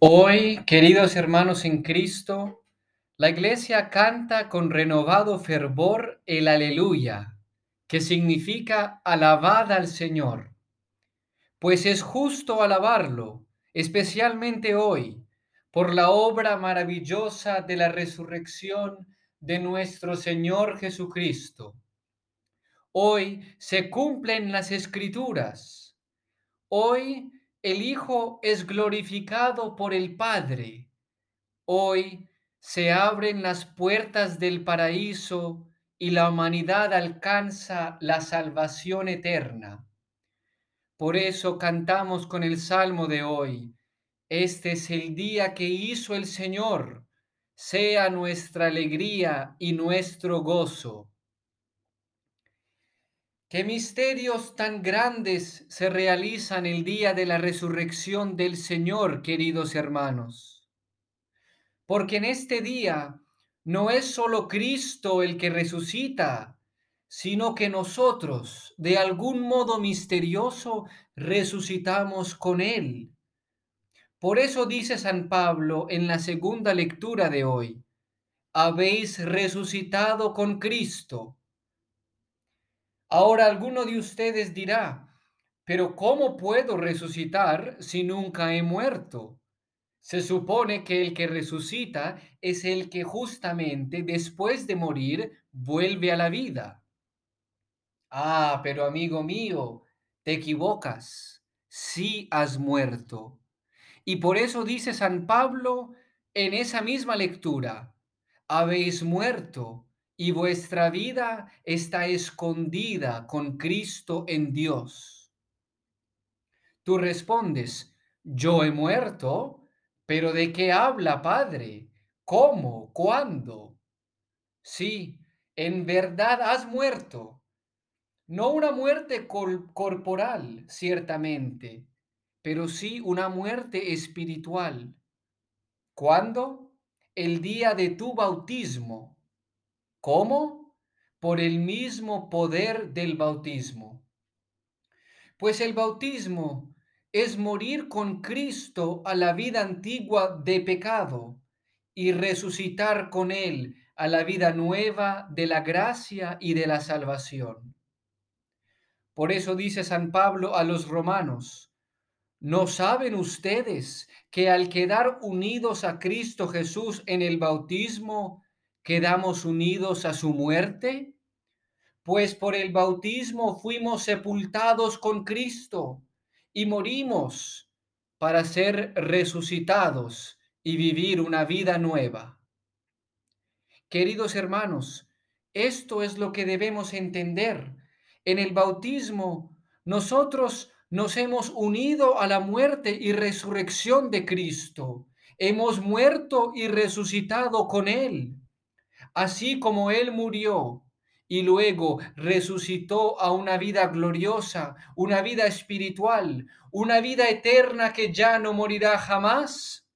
Hoy, queridos hermanos en Cristo, la iglesia canta con renovado fervor el aleluya, que significa alabad al Señor. Pues es justo alabarlo, especialmente hoy, por la obra maravillosa de la resurrección de nuestro Señor Jesucristo. Hoy se cumplen las escrituras. Hoy el Hijo es glorificado por el Padre. Hoy se abren las puertas del paraíso y la humanidad alcanza la salvación eterna. Por eso cantamos con el salmo de hoy. Este es el día que hizo el Señor. Sea nuestra alegría y nuestro gozo. ¿Qué misterios tan grandes se realizan el día de la resurrección del Señor, queridos hermanos? Porque en este día no es solo Cristo el que resucita, sino que nosotros, de algún modo misterioso, resucitamos con Él. Por eso dice San Pablo en la segunda lectura de hoy, habéis resucitado con Cristo Ahora alguno de ustedes dirá, pero ¿cómo puedo resucitar si nunca he muerto? Se supone que el que resucita es el que justamente después de morir vuelve a la vida. Ah, pero amigo mío, te equivocas. Sí has muerto. Y por eso dice San Pablo en esa misma lectura, habéis muerto y vuestra vida está escondida con Cristo en Dios. Tú respondes, yo he muerto, pero ¿de qué habla, Padre? ¿Cómo? ¿Cuándo? Sí, en verdad has muerto. No una muerte corporal, ciertamente, pero sí una muerte espiritual. ¿Cuándo? El día de tu bautismo ¿Cómo? Por el mismo poder del bautismo. Pues el bautismo es morir con Cristo a la vida antigua de pecado y resucitar con Él a la vida nueva de la gracia y de la salvación. Por eso dice San Pablo a los romanos, ¿no saben ustedes que al quedar unidos a Cristo Jesús en el bautismo, quedamos unidos a su muerte? Pues por el bautismo fuimos sepultados con Cristo y morimos para ser resucitados y vivir una vida nueva. Queridos hermanos, esto es lo que debemos entender. En el bautismo nosotros nos hemos unido a la muerte y resurrección de Cristo. Hemos muerto y resucitado con Él así como Él murió y luego resucitó a una vida gloriosa, una vida espiritual, una vida eterna que ya no morirá jamás,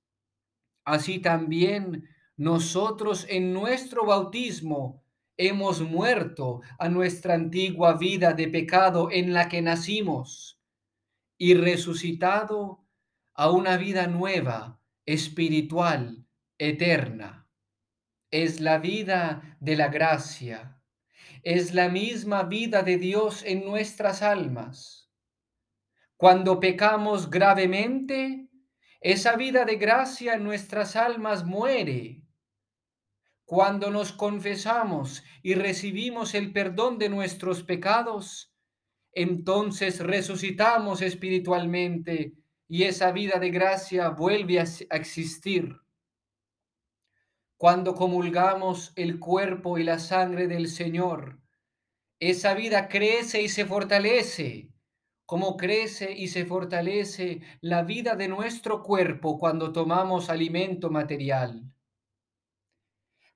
así también nosotros en nuestro bautismo hemos muerto a nuestra antigua vida de pecado en la que nacimos y resucitado a una vida nueva, espiritual, eterna es la vida de la gracia, es la misma vida de Dios en nuestras almas. Cuando pecamos gravemente, esa vida de gracia en nuestras almas muere. Cuando nos confesamos y recibimos el perdón de nuestros pecados, entonces resucitamos espiritualmente y esa vida de gracia vuelve a existir. Cuando comulgamos el cuerpo y la sangre del Señor, esa vida crece y se fortalece, como crece y se fortalece la vida de nuestro cuerpo cuando tomamos alimento material.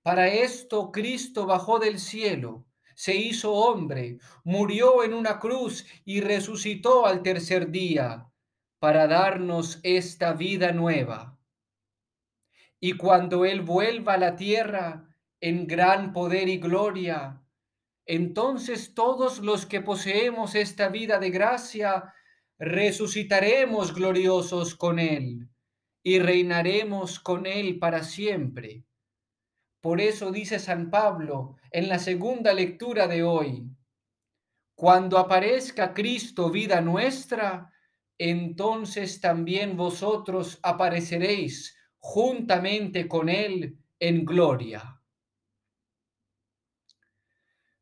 Para esto Cristo bajó del cielo, se hizo hombre, murió en una cruz y resucitó al tercer día para darnos esta vida nueva y cuando Él vuelva a la tierra en gran poder y gloria, entonces todos los que poseemos esta vida de gracia resucitaremos gloriosos con Él y reinaremos con Él para siempre. Por eso dice San Pablo en la segunda lectura de hoy, cuando aparezca Cristo vida nuestra, entonces también vosotros apareceréis juntamente con Él en gloria.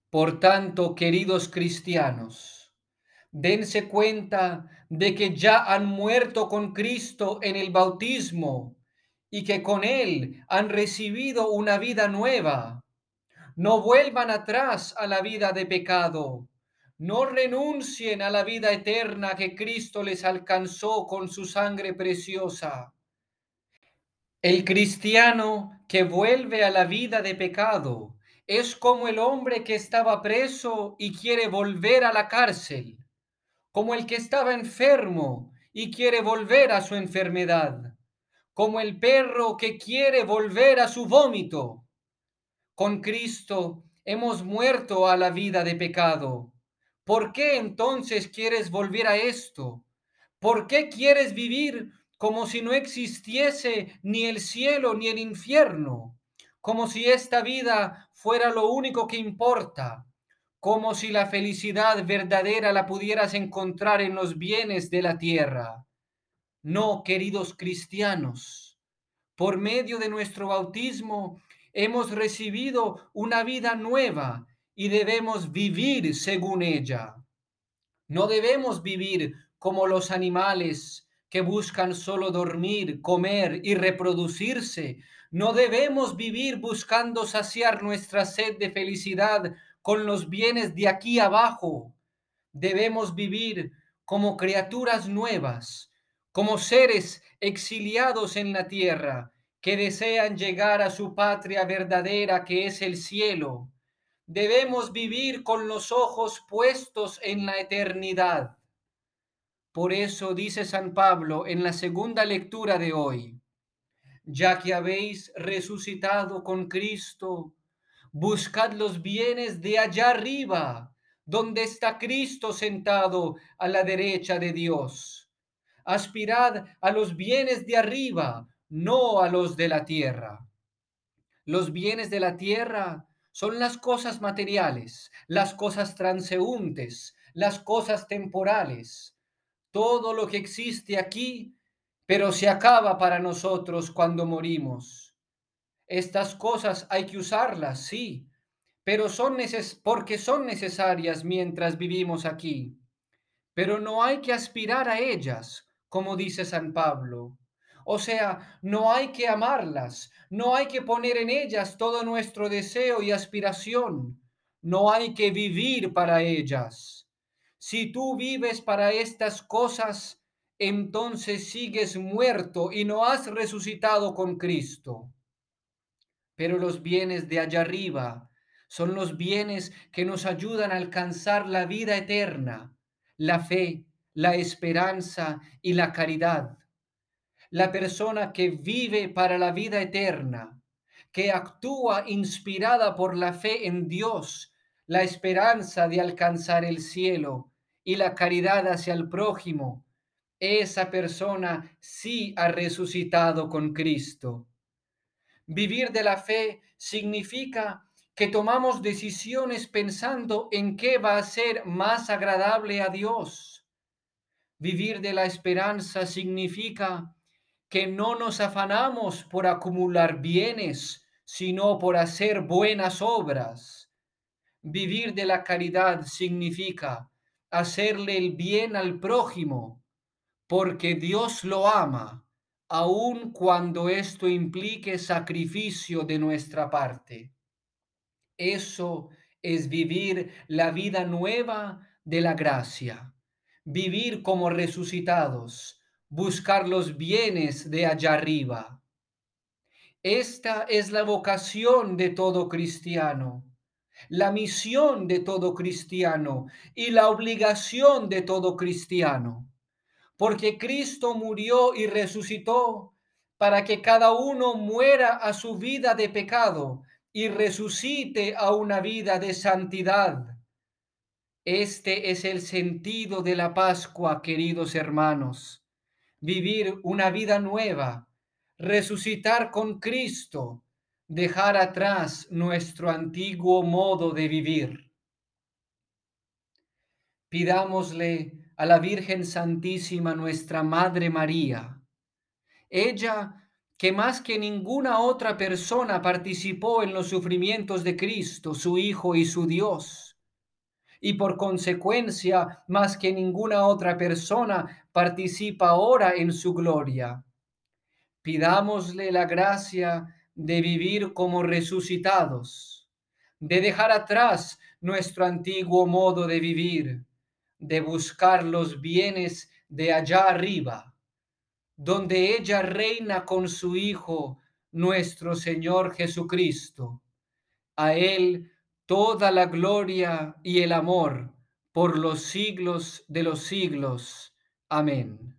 Por tanto, queridos cristianos, dense cuenta de que ya han muerto con Cristo en el bautismo y que con Él han recibido una vida nueva. No vuelvan atrás a la vida de pecado. No renuncien a la vida eterna que Cristo les alcanzó con su sangre preciosa. El cristiano que vuelve a la vida de pecado es como el hombre que estaba preso y quiere volver a la cárcel, como el que estaba enfermo y quiere volver a su enfermedad, como el perro que quiere volver a su vómito. Con Cristo hemos muerto a la vida de pecado. ¿Por qué entonces quieres volver a esto? ¿Por qué quieres vivir como si no existiese ni el cielo ni el infierno? Como si esta vida fuera lo único que importa, como si la felicidad verdadera la pudieras encontrar en los bienes de la tierra. No, queridos cristianos, por medio de nuestro bautismo hemos recibido una vida nueva y debemos vivir según ella. No debemos vivir como los animales que buscan solo dormir, comer y reproducirse, no debemos vivir buscando saciar nuestra sed de felicidad con los bienes de aquí abajo. Debemos vivir como criaturas nuevas, como seres exiliados en la tierra que desean llegar a su patria verdadera que es el cielo. Debemos vivir con los ojos puestos en la eternidad. Por eso dice San Pablo en la segunda lectura de hoy, ya que habéis resucitado con Cristo, buscad los bienes de allá arriba, donde está Cristo sentado a la derecha de Dios. Aspirad a los bienes de arriba, no a los de la tierra. Los bienes de la tierra son las cosas materiales, las cosas transeúntes, las cosas temporales. Todo lo que existe aquí pero se acaba para nosotros cuando morimos. Estas cosas hay que usarlas, sí, pero son neces porque son necesarias mientras vivimos aquí. Pero no hay que aspirar a ellas, como dice San Pablo. O sea, no hay que amarlas, no hay que poner en ellas todo nuestro deseo y aspiración, no hay que vivir para ellas. Si tú vives para estas cosas, entonces sigues muerto y no has resucitado con Cristo. Pero los bienes de allá arriba son los bienes que nos ayudan a alcanzar la vida eterna, la fe, la esperanza y la caridad. La persona que vive para la vida eterna, que actúa inspirada por la fe en Dios, la esperanza de alcanzar el cielo y la caridad hacia el prójimo, esa persona sí ha resucitado con Cristo. Vivir de la fe significa que tomamos decisiones pensando en qué va a ser más agradable a Dios. Vivir de la esperanza significa que no nos afanamos por acumular bienes, sino por hacer buenas obras. Vivir de la caridad significa hacerle el bien al prójimo porque Dios lo ama, aun cuando esto implique sacrificio de nuestra parte. Eso es vivir la vida nueva de la gracia, vivir como resucitados, buscar los bienes de allá arriba. Esta es la vocación de todo cristiano, la misión de todo cristiano y la obligación de todo cristiano porque Cristo murió y resucitó para que cada uno muera a su vida de pecado y resucite a una vida de santidad. Este es el sentido de la Pascua, queridos hermanos. Vivir una vida nueva, resucitar con Cristo, dejar atrás nuestro antiguo modo de vivir. Pidámosle a la Virgen Santísima, nuestra Madre María, ella que más que ninguna otra persona participó en los sufrimientos de Cristo, su Hijo y su Dios, y por consecuencia más que ninguna otra persona participa ahora en su gloria. Pidámosle la gracia de vivir como resucitados, de dejar atrás nuestro antiguo modo de vivir, de buscar los bienes de allá arriba, donde ella reina con su Hijo, nuestro Señor Jesucristo. A Él toda la gloria y el amor por los siglos de los siglos. Amén.